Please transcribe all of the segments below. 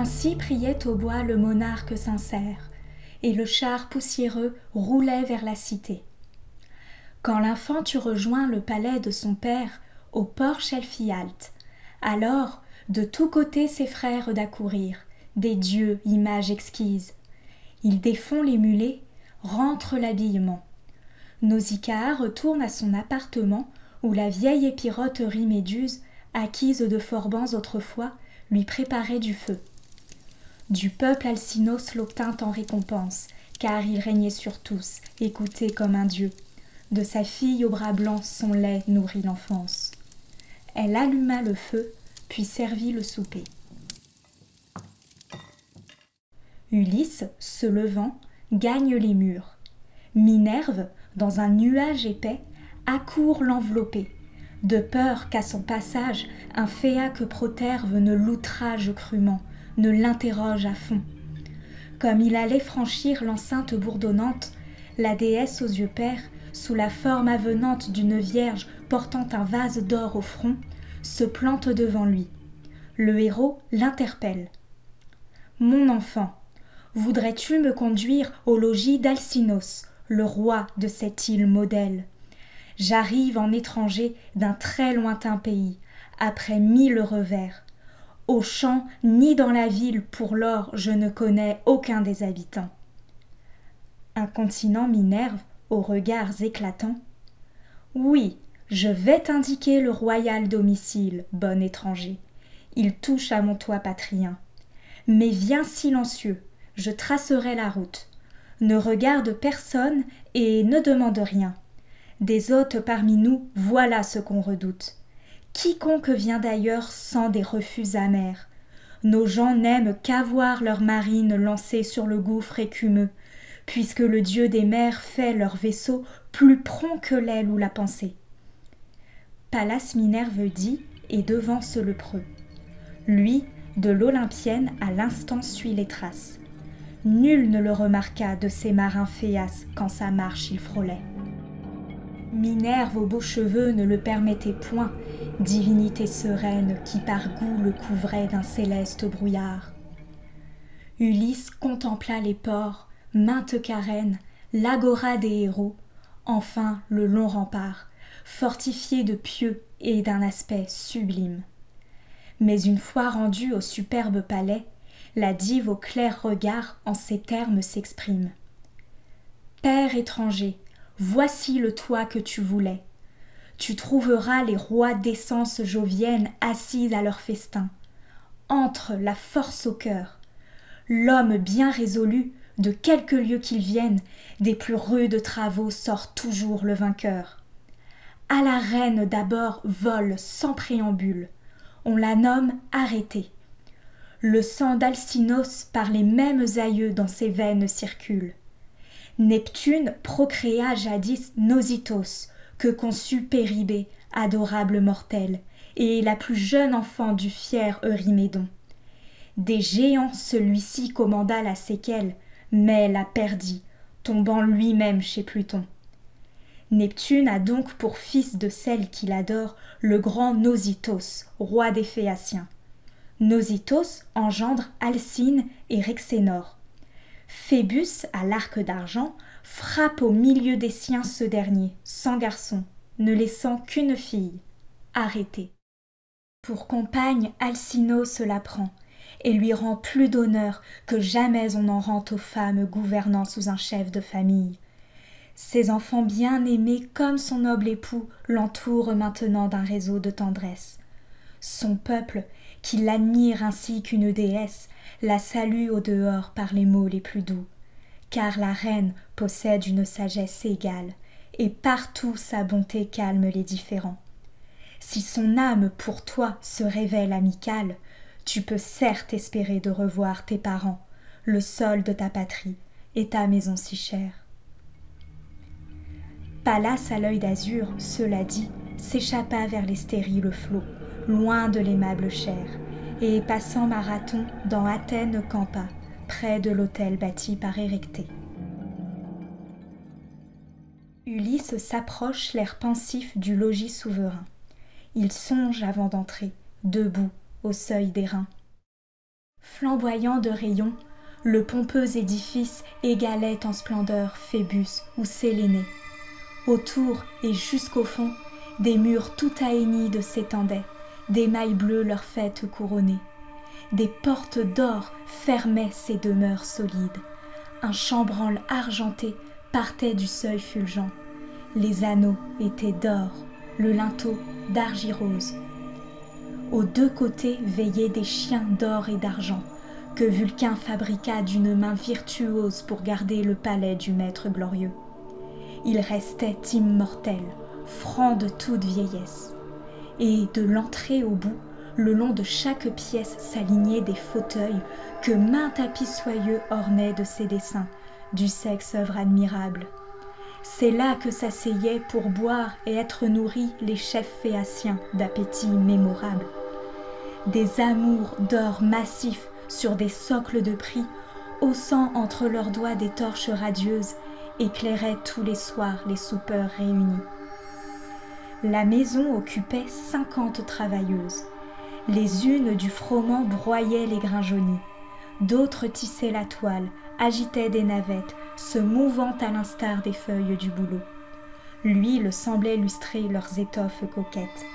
Ainsi priait au bois le monarque sincère, et le char poussiéreux roulait vers la cité. Quand l'infant eut rejoint le palais de son père, au porche elle fit halte. Alors, de tous côtés ses frères d'accourir, des dieux, images exquises. Ils défont les mulets, rentrent l'habillement. Nausicaa retourne à son appartement où la vieille épiroterie Méduse, acquise de Forbans autrefois, lui préparait du feu. Du peuple Alcinos l'obtint en récompense, car il régnait sur tous, écouté comme un dieu. De sa fille au bras blanc son lait nourrit l'enfance. Elle alluma le feu, puis servit le souper. Ulysse, se levant, gagne les murs. Minerve, dans un nuage épais, accourt l'envelopper, de peur qu'à son passage un féaque proterve ne l'outrage crûment, ne l'interroge à fond. Comme il allait franchir l'enceinte bourdonnante, la déesse aux yeux pères, sous la forme avenante d'une vierge portant un vase d'or au front, se plante devant lui. Le héros l'interpelle. Mon enfant, voudrais-tu me conduire au logis d'Alcinos, le roi de cette île modèle? J'arrive en étranger d'un très lointain pays, après mille revers. Au champ ni dans la ville pour l'or je ne connais aucun des habitants. Incontinent Minerve, aux regards éclatants. Oui, je vais t'indiquer le royal domicile, bon étranger. Il touche à mon toit patrien. Mais viens silencieux, je tracerai la route. Ne regarde personne et ne demande rien. Des hôtes parmi nous, voilà ce qu'on redoute. Quiconque vient d'ailleurs sent des refus amers. Nos gens n'aiment qu'avoir leur marine lancée sur le gouffre écumeux, puisque le dieu des mers fait leur vaisseau plus prompt que l'aile ou la pensée. Pallas Minerve dit et devance le preux. Lui, de l'Olympienne, à l'instant suit les traces. Nul ne le remarqua de ces marins féas quand sa marche il frôlait. Minerve aux beaux cheveux ne le permettait point, divinité sereine qui par goût le couvrait d'un céleste brouillard. Ulysse contempla les ports, maintes carènes, l'agora des héros, enfin le long rempart, fortifié de pieux et d'un aspect sublime. Mais une fois rendu au superbe palais, la dive au clair regard en ces termes s'exprime. Père étranger, Voici le toit que tu voulais. Tu trouveras les rois d'essence jovienne assis à leur festin. Entre la force au cœur. L'homme bien résolu, de quelque lieu qu'il vienne, des plus rudes travaux sort toujours le vainqueur. À la reine d'abord vole sans préambule. On la nomme arrêtée. Le sang d'Alcinos par les mêmes aïeux dans ses veines circule. Neptune procréa jadis Nositos, que conçut Péribée, adorable mortel, et la plus jeune enfant du fier Eurymédon. Des géants celui-ci commanda la séquelle, mais la perdit, tombant lui-même chez Pluton. Neptune a donc pour fils de celle qu'il adore le grand Nositos, roi des Phéaciens. Nositos engendre Alcine et Rhexénor. Phébus, à l'arc d'argent, frappe au milieu des siens ce dernier, sans garçon, ne laissant qu'une fille, arrêtée. Pour compagne, Alcinous la prend, et lui rend plus d'honneur que jamais on en rend aux femmes gouvernant sous un chef de famille. Ses enfants bien aimés comme son noble époux l'entourent maintenant d'un réseau de tendresse. Son peuple, qui l'admire ainsi qu'une déesse, la salue au dehors par les mots les plus doux, car la reine possède une sagesse égale, et partout sa bonté calme les différents. Si son âme pour toi se révèle amicale, tu peux certes espérer de revoir tes parents, le sol de ta patrie et ta maison si chère. Pallas à l'œil d'azur, cela dit, s'échappa vers les stériles flots, loin de l'aimable chair, et passant Marathon dans Athènes campa, près de l'hôtel bâti par Érectée. Ulysse s'approche l'air pensif du logis souverain. Il songe avant d'entrer, debout au seuil des reins. Flamboyant de rayons, le pompeux édifice égalait en splendeur Phébus ou Sélénée. Autour et jusqu'au fond, des murs tout de s'étendaient, des mailles bleues leurs fêtes couronnées. Des portes d'or fermaient ces demeures solides. Un chambranle argenté partait du seuil fulgent. Les anneaux étaient d'or, le linteau d'argirose. Aux deux côtés veillaient des chiens d'or et d'argent, que Vulcain fabriqua d'une main virtuose pour garder le palais du maître glorieux. Il restait immortel, franc de toute vieillesse. Et de l'entrée au bout, le long de chaque pièce s'alignaient des fauteuils que maint tapis soyeux ornait de ses dessins, du sexe œuvre admirable. C'est là que s'asseyaient pour boire et être nourris les chefs phéaciens d'appétit mémorable. Des amours d'or massif sur des socles de prix, haussant entre leurs doigts des torches radieuses, éclairaient tous les soirs les soupeurs réunis. La maison occupait cinquante travailleuses. Les unes du froment broyaient les grains jaunis, d'autres tissaient la toile, agitaient des navettes, se mouvant à l'instar des feuilles du bouleau. L'huile semblait lustrer leurs étoffes coquettes.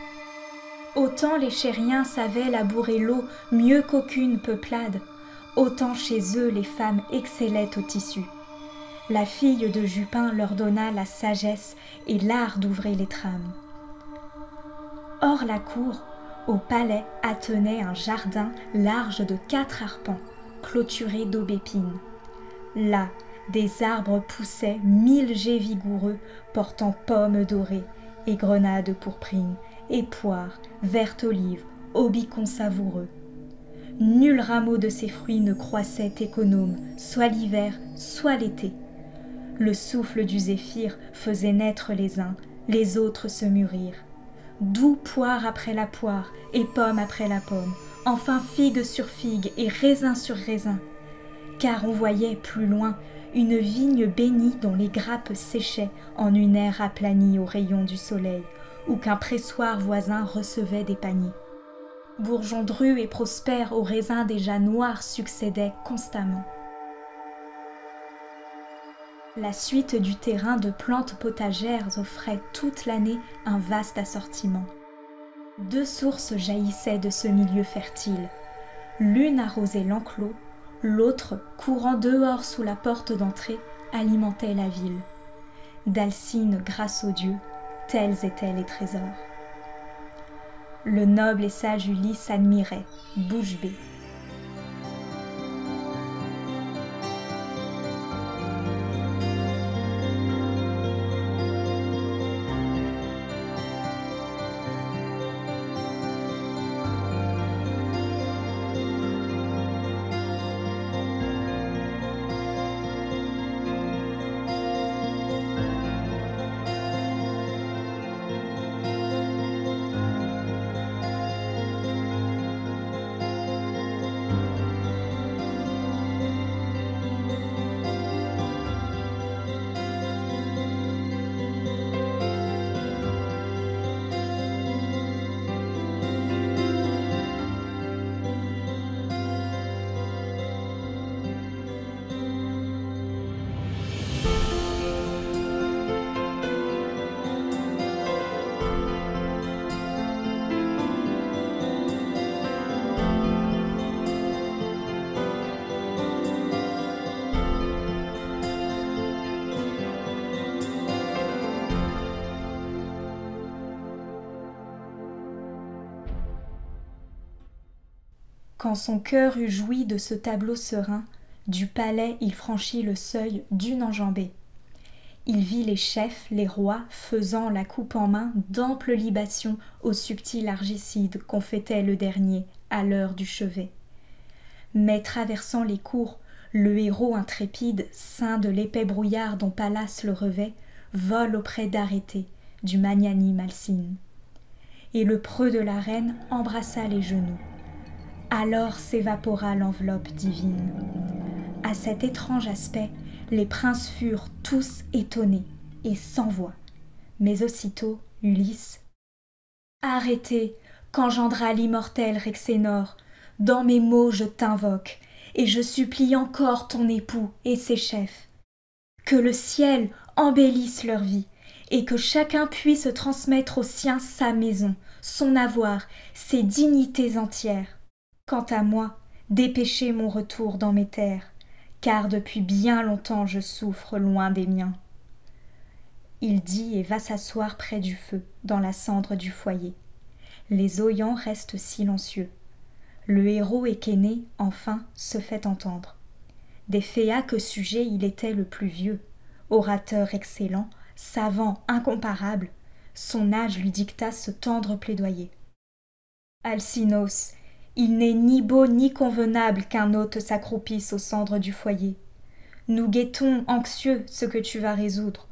Autant les chériens savaient labourer l'eau mieux qu'aucune peuplade, autant chez eux les femmes excellaient au tissu. La fille de Jupin leur donna la sagesse et l'art d'ouvrir les trames. Hors la cour, au palais attenait un jardin large de quatre arpents, clôturé d'aubépines. Là, des arbres poussaient mille jets vigoureux portant pommes dorées et grenades pourprines et poires, vertes olives, aubicons savoureux. Nul rameau de ces fruits ne croissait économe, soit l'hiver, soit l'été. Le souffle du zéphyr faisait naître les uns, les autres se mûrir. Doux poire après la poire, et pomme après la pomme, enfin figue sur figue et raisin sur raisin. Car on voyait plus loin une vigne bénie dont les grappes séchaient en une aire aplanie aux rayons du soleil, ou qu'un pressoir voisin recevait des paniers. Bourgeons drus et prospères aux raisins déjà noirs succédaient constamment. La suite du terrain de plantes potagères offrait toute l'année un vaste assortiment. Deux sources jaillissaient de ce milieu fertile. L'une arrosait l'enclos, l'autre, courant dehors sous la porte d'entrée, alimentait la ville. D'Alcine grâce aux dieux, Tels étaient les trésors. Le noble et sage Ulysse admirait, bouche bée, Quand son cœur eut joui de ce tableau serein, du palais il franchit le seuil d'une enjambée. Il vit les chefs, les rois, faisant la coupe en main d'amples libations au subtil argicide qu'on fêtait le dernier, à l'heure du chevet. Mais traversant les cours, le héros intrépide, ceint de l'épais brouillard dont Pallas le revêt, vole auprès d'arrêté, du magnanime Alcine. Et le preux de la reine embrassa les genoux. Alors s'évapora l'enveloppe divine. À cet étrange aspect, les princes furent tous étonnés et sans voix. Mais aussitôt, Ulysse Arrêtez, qu'engendra l'immortel Rexénor, dans mes mots je t'invoque, et je supplie encore ton époux et ses chefs. Que le ciel embellisse leur vie, et que chacun puisse transmettre aux siens sa maison, son avoir, ses dignités entières. Quant à moi, dépêchez mon retour dans mes terres, car depuis bien longtemps je souffre loin des miens. Il dit et va s'asseoir près du feu, dans la cendre du foyer. Les oyants restent silencieux. Le héros équéné, enfin, se fait entendre. Des féaques sujets il était le plus vieux, orateur excellent, savant incomparable, son âge lui dicta ce tendre plaidoyer. Alcinos, il n'est ni beau ni convenable qu'un hôte s'accroupisse aux cendres du foyer. Nous guettons anxieux ce que tu vas résoudre.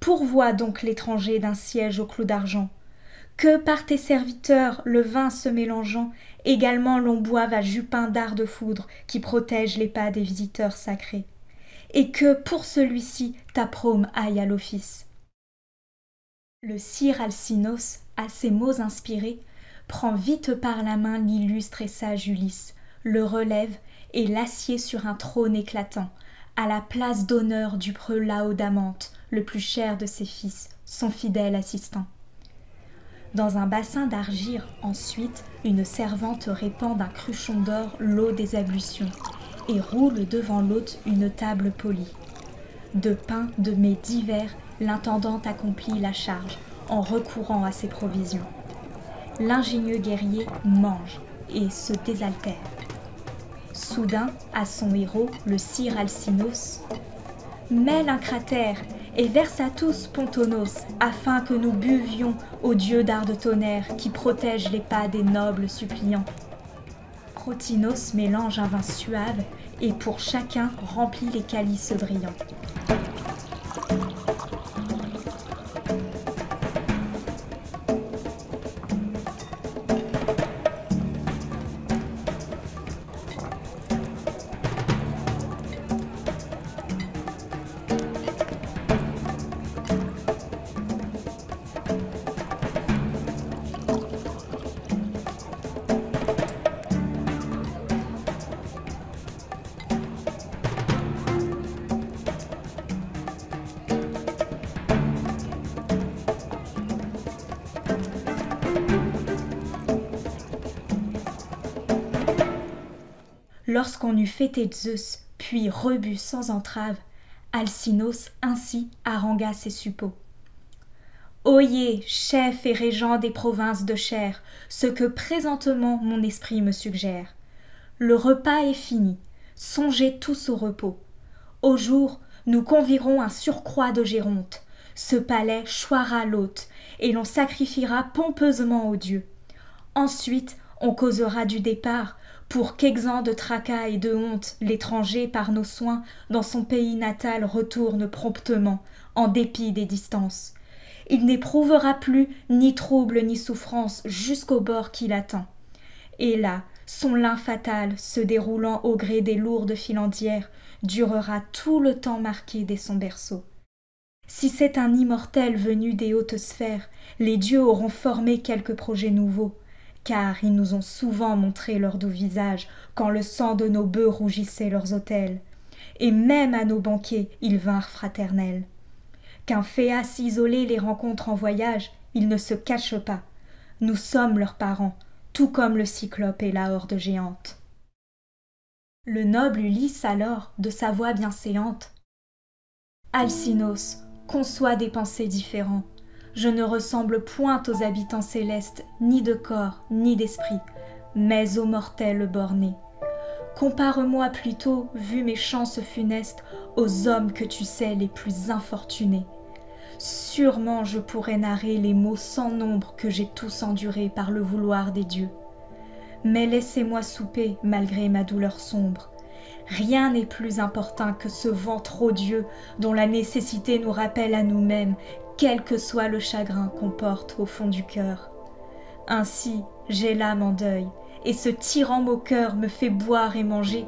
Pourvois donc l'étranger d'un siège au clou d'argent. Que par tes serviteurs, le vin se mélangeant, également l'on boive à jupin d'art de foudre qui protège les pas des visiteurs sacrés. Et que pour celui-ci ta prôme aille à l'office. Le sire Alcinos, à ces mots inspirés, prend vite par la main l'illustre et sage Ulysse, le relève et l'assied sur un trône éclatant, à la place d'honneur du preux Laodamante, le plus cher de ses fils, son fidèle assistant. Dans un bassin d'argile, ensuite, une servante répand d'un cruchon d'or l'eau des ablutions et roule devant l'hôte une table polie. De pain, de mets divers, l'intendante accomplit la charge en recourant à ses provisions. L'ingénieux guerrier mange et se désaltère. Soudain, à son héros, le sire Alcinos, mêle un cratère et verse à tous Pontonos, afin que nous buvions au dieu d'art de tonnerre qui protège les pas des nobles suppliants. Protinos mélange un vin suave et pour chacun remplit les calices brillants. Lorsqu'on eut fêté Zeus, puis rebu sans entrave, Alcinos ainsi harangua ses suppôts. Oyez, chef et régent des provinces de chair, ce que présentement mon esprit me suggère. Le repas est fini, songez tous au repos. Au jour, nous convierons un surcroît de Géronte. Ce palais choira l'hôte, et l'on sacrifiera pompeusement aux dieux. Ensuite, on causera du départ, pour qu'exempt de tracas et de honte, l'étranger, par nos soins, dans son pays natal retourne promptement, en dépit des distances. Il n'éprouvera plus ni trouble ni souffrance jusqu'au bord qu'il attend. Et là, son lin fatal, se déroulant au gré des lourdes filandières, durera tout le temps marqué dès son berceau. Si c'est un immortel venu des hautes sphères, les dieux auront formé quelque projet nouveau, car ils nous ont souvent montré leur doux visage quand le sang de nos bœufs rougissait leurs autels, et même à nos banquets ils vinrent fraternels. Qu'un féas isolé les rencontre en voyage, ils ne se cachent pas. Nous sommes leurs parents, tout comme le cyclope et la horde géante. Le noble Ulysse alors, de sa voix bien séante, Alcinos, conçoit des pensées différents je ne ressemble point aux habitants célestes, ni de corps, ni d'esprit, mais aux mortels bornés. Compare-moi plutôt, vu mes chances funestes, aux hommes que tu sais les plus infortunés. Sûrement je pourrais narrer les maux sans nombre que j'ai tous endurés par le vouloir des dieux. Mais laissez-moi souper malgré ma douleur sombre. Rien n'est plus important que ce ventre odieux dont la nécessité nous rappelle à nous-mêmes quel que soit le chagrin qu'on porte au fond du cœur. Ainsi, j'ai l'âme en deuil, et ce tyran moqueur me fait boire et manger.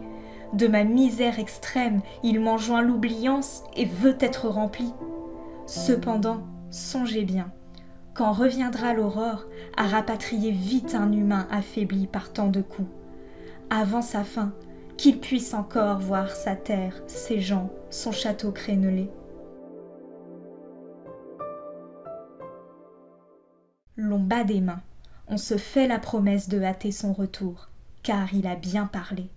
De ma misère extrême, il m'enjoint l'oubliance et veut être rempli. Cependant, songez bien, quand reviendra l'aurore, à rapatrier vite un humain affaibli par tant de coups. avant sa fin, qu'il puisse encore voir sa terre, ses gens, son château crénelé. L'on bat des mains, on se fait la promesse de hâter son retour, car il a bien parlé.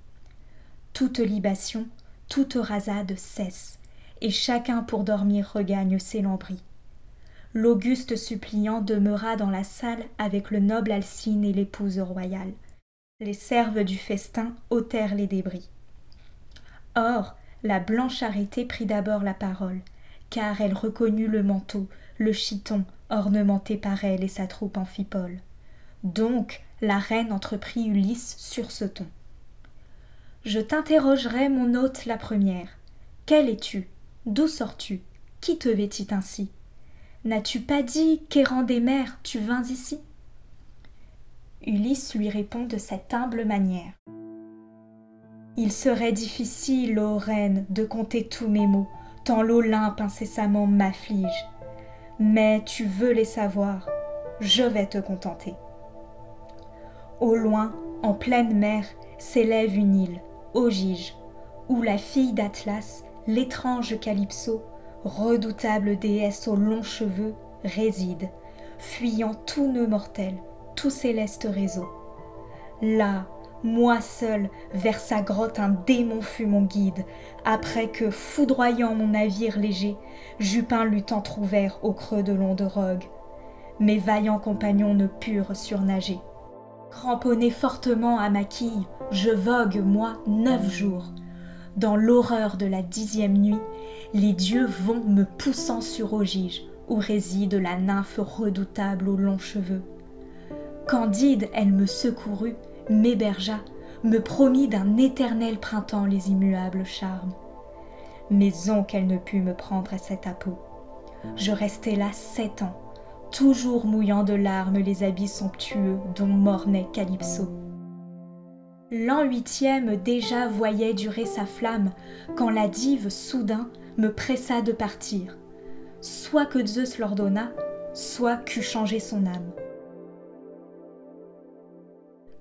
Toute libation, toute rasade cesse, et chacun pour dormir regagne ses lambris. L'auguste suppliant demeura dans la salle avec le noble Alcine et l'épouse royale. Les serves du festin ôtèrent les débris. Or, la blanche arrêtée prit d'abord la parole, car elle reconnut le manteau, le chiton, ornementé par elle et sa troupe amphipole. Donc, la reine entreprit Ulysse sur ce ton. Je t'interrogerai, mon hôte, la première. Quelle es-tu? D'où sors-tu? Qui te vêtit ainsi? N'as-tu pas dit qu'errant des mers, tu vins ici? Ulysse lui répond de cette humble manière. Il serait difficile, ô reine, de compter tous mes maux, tant l'Olympe incessamment m'afflige. Mais tu veux les savoir, je vais te contenter. Au loin, en pleine mer, s'élève une île, Ogige, où la fille d'Atlas, l'étrange Calypso, redoutable déesse aux longs cheveux, réside, fuyant tout nœud mortel, tout céleste réseau. Là, moi seul, vers sa grotte un démon fut mon guide, après que, foudroyant mon navire léger, Jupin l'eut entr'ouvert au creux de l'onde rogue. Mes vaillants compagnons ne purent surnager. Cramponné fortement à ma quille, je vogue, moi, neuf jours. Dans l'horreur de la dixième nuit, les dieux vont me poussant sur Ogige, où réside la nymphe redoutable aux longs cheveux. Candide, elle me secourut, m'hébergea, me promit d'un éternel printemps les immuables charmes. Mais on qu'elle ne put me prendre à cet appeau. Je restai là sept ans, toujours mouillant de larmes les habits somptueux dont mornait Calypso. L'an huitième déjà voyait durer sa flamme, quand la dive soudain me pressa de partir, soit que Zeus l'ordonna, soit qu'eût changé son âme.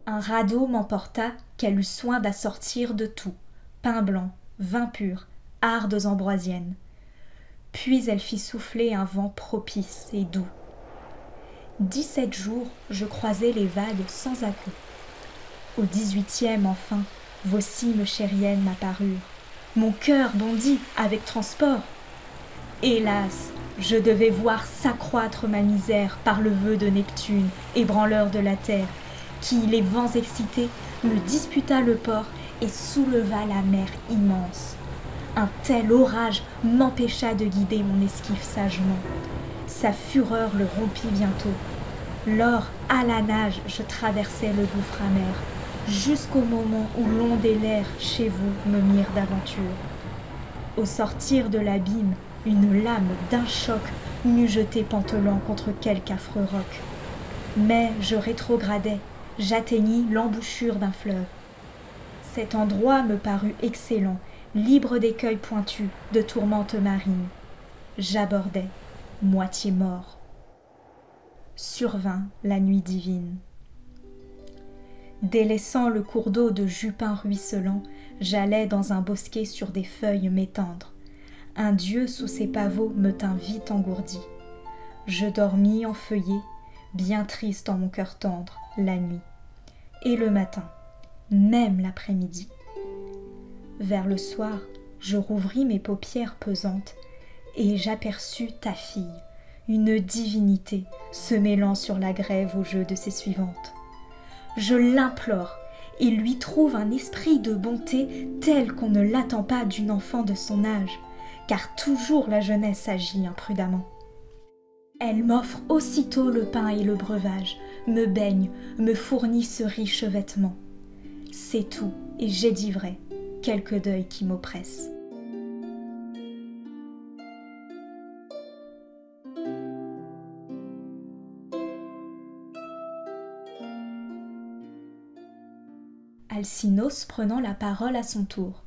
Un radeau m'emporta qu'elle eut soin d'assortir de tout, pain blanc, vin pur, hardes ambroisiennes. Puis elle fit souffler un vent propice et doux. Dix-sept jours, je croisai les vagues sans à Au dix-huitième, enfin, vos cimes chériennes m'apparurent. Mon cœur bondit avec transport. Hélas, je devais voir s'accroître ma misère par le vœu de Neptune, ébranleur de la terre, qui, les vents excités, me disputa le port et souleva la mer immense. Un tel orage m'empêcha de guider mon esquif sagement. Sa fureur le rompit bientôt. Lors, à la nage, je traversai le gouffre amer, jusqu'au moment où l'onde et l'air chez vous me mirent d'aventure. Au sortir de l'abîme, une lame d'un choc m'eût jeté pantelant contre quelque affreux roc. Mais je rétrogradais, j'atteignis l'embouchure d'un fleuve. Cet endroit me parut excellent, libre d'écueils pointus, de tourmentes marines. J'abordai, moitié mort. Survint la nuit divine. Délaissant le cours d'eau de Jupin ruisselant, j'allais dans un bosquet sur des feuilles m'étendre. Un dieu sous ses pavots me tint vite engourdi. Je dormis en feuillé, bien triste en mon cœur tendre, la nuit. Et le matin, même l'après-midi. Vers le soir, je rouvris mes paupières pesantes et j'aperçus ta fille, une divinité, se mêlant sur la grève au jeu de ses suivantes. Je l'implore et lui trouve un esprit de bonté tel qu'on ne l'attend pas d'une enfant de son âge, car toujours la jeunesse agit imprudemment. Elle m'offre aussitôt le pain et le breuvage, me baigne, me fournit ce riche vêtement. C'est tout, et j'ai dit vrai, quelque deuil qui m'oppresse. Alcinos prenant la parole à son tour.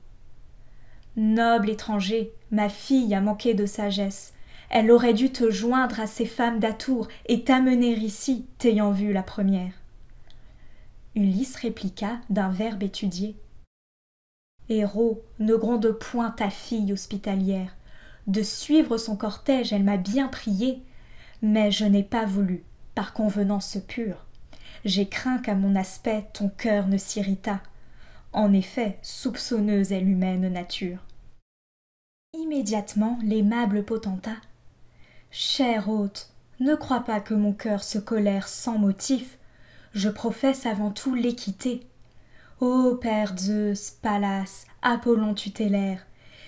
Noble étranger, ma fille a manqué de sagesse, elle aurait dû te joindre à ces femmes d'Atour et t'amener ici, t'ayant vu la première. Ulysse répliqua d'un verbe étudié. Héros, ne gronde point ta fille hospitalière. De suivre son cortège, elle m'a bien prié, mais je n'ai pas voulu, par convenance pure. J'ai craint qu'à mon aspect ton cœur ne s'irritât. En effet, soupçonneuse est l'humaine nature. Immédiatement, l'aimable potentat. Cher hôte, ne crois pas que mon cœur se colère sans motif. Je professe avant tout l'équité. Ô Père Zeus, Pallas, Apollon tutélaire,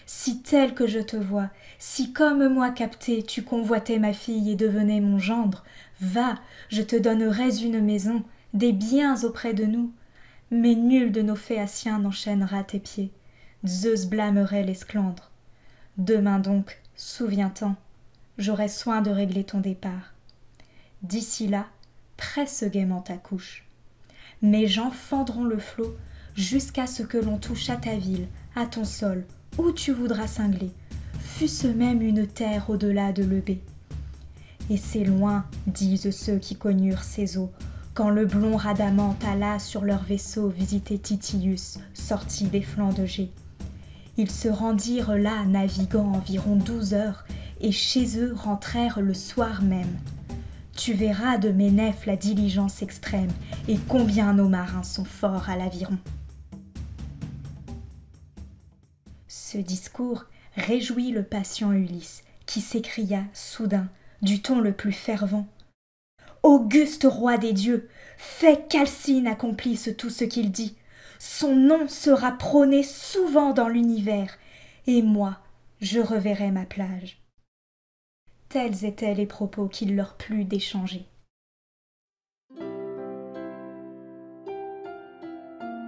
si tel que je te vois, si comme moi capté tu convoitais ma fille et devenais mon gendre, va, je te donnerais une maison, des biens auprès de nous. Mais nul de nos phéaciens n'enchaînera tes pieds. Zeus blâmerait l'esclandre. Demain donc, souviens-t'en, j'aurai soin de régler ton départ. D'ici là, presse gaiement ta couche mes gens fendront le flot jusqu'à ce que l'on touche à ta ville, à ton sol, où tu voudras cingler, fût-ce même une terre au-delà de l'Eubée. Et c'est loin, disent ceux qui connurent ces eaux, quand le blond Radamante alla sur leur vaisseau visiter Titius, sorti des flancs de Gé. Ils se rendirent là, naviguant environ douze heures, et chez eux rentrèrent le soir même. Tu verras de mes nefs la diligence extrême, et combien nos marins sont forts à l'aviron. Ce discours réjouit le patient Ulysse, qui s'écria soudain, du ton le plus fervent. Auguste roi des dieux, fais qu'Alcine accomplisse tout ce qu'il dit. Son nom sera prôné souvent dans l'univers, et moi, je reverrai ma plage. Tels étaient les propos qu'il leur plut d'échanger.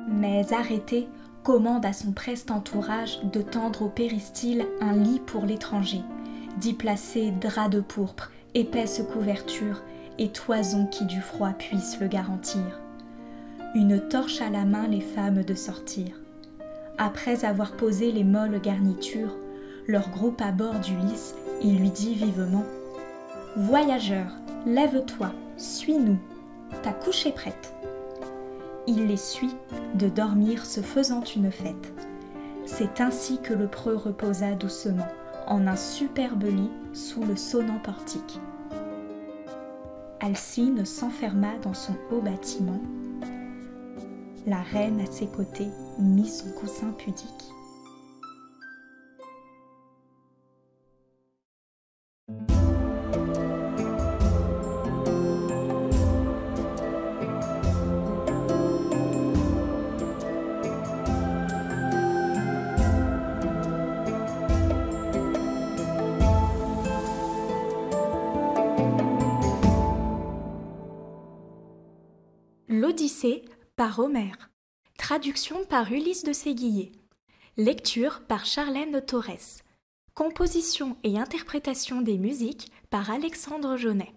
Mais arrêté commande à son preste entourage de tendre au péristyle un lit pour l'étranger, d'y placer drap de pourpre, épaisse couverture et toison qui du froid puisse le garantir. Une torche à la main les femmes de sortir. Après avoir posé les molles garnitures, leur groupe à bord du lys il lui dit vivement Voyageur, lève-toi, suis-nous, ta couche est prête. Il les suit, de dormir se faisant une fête. C'est ainsi que le preux reposa doucement, en un superbe lit sous le sonnant portique. Alcine s'enferma dans son haut bâtiment. La reine à ses côtés mit son coussin pudique. L'Odyssée par Homère. Traduction par Ulysse de Séguier. Lecture par Charlène Torres. Composition et interprétation des musiques par Alexandre Jaunet.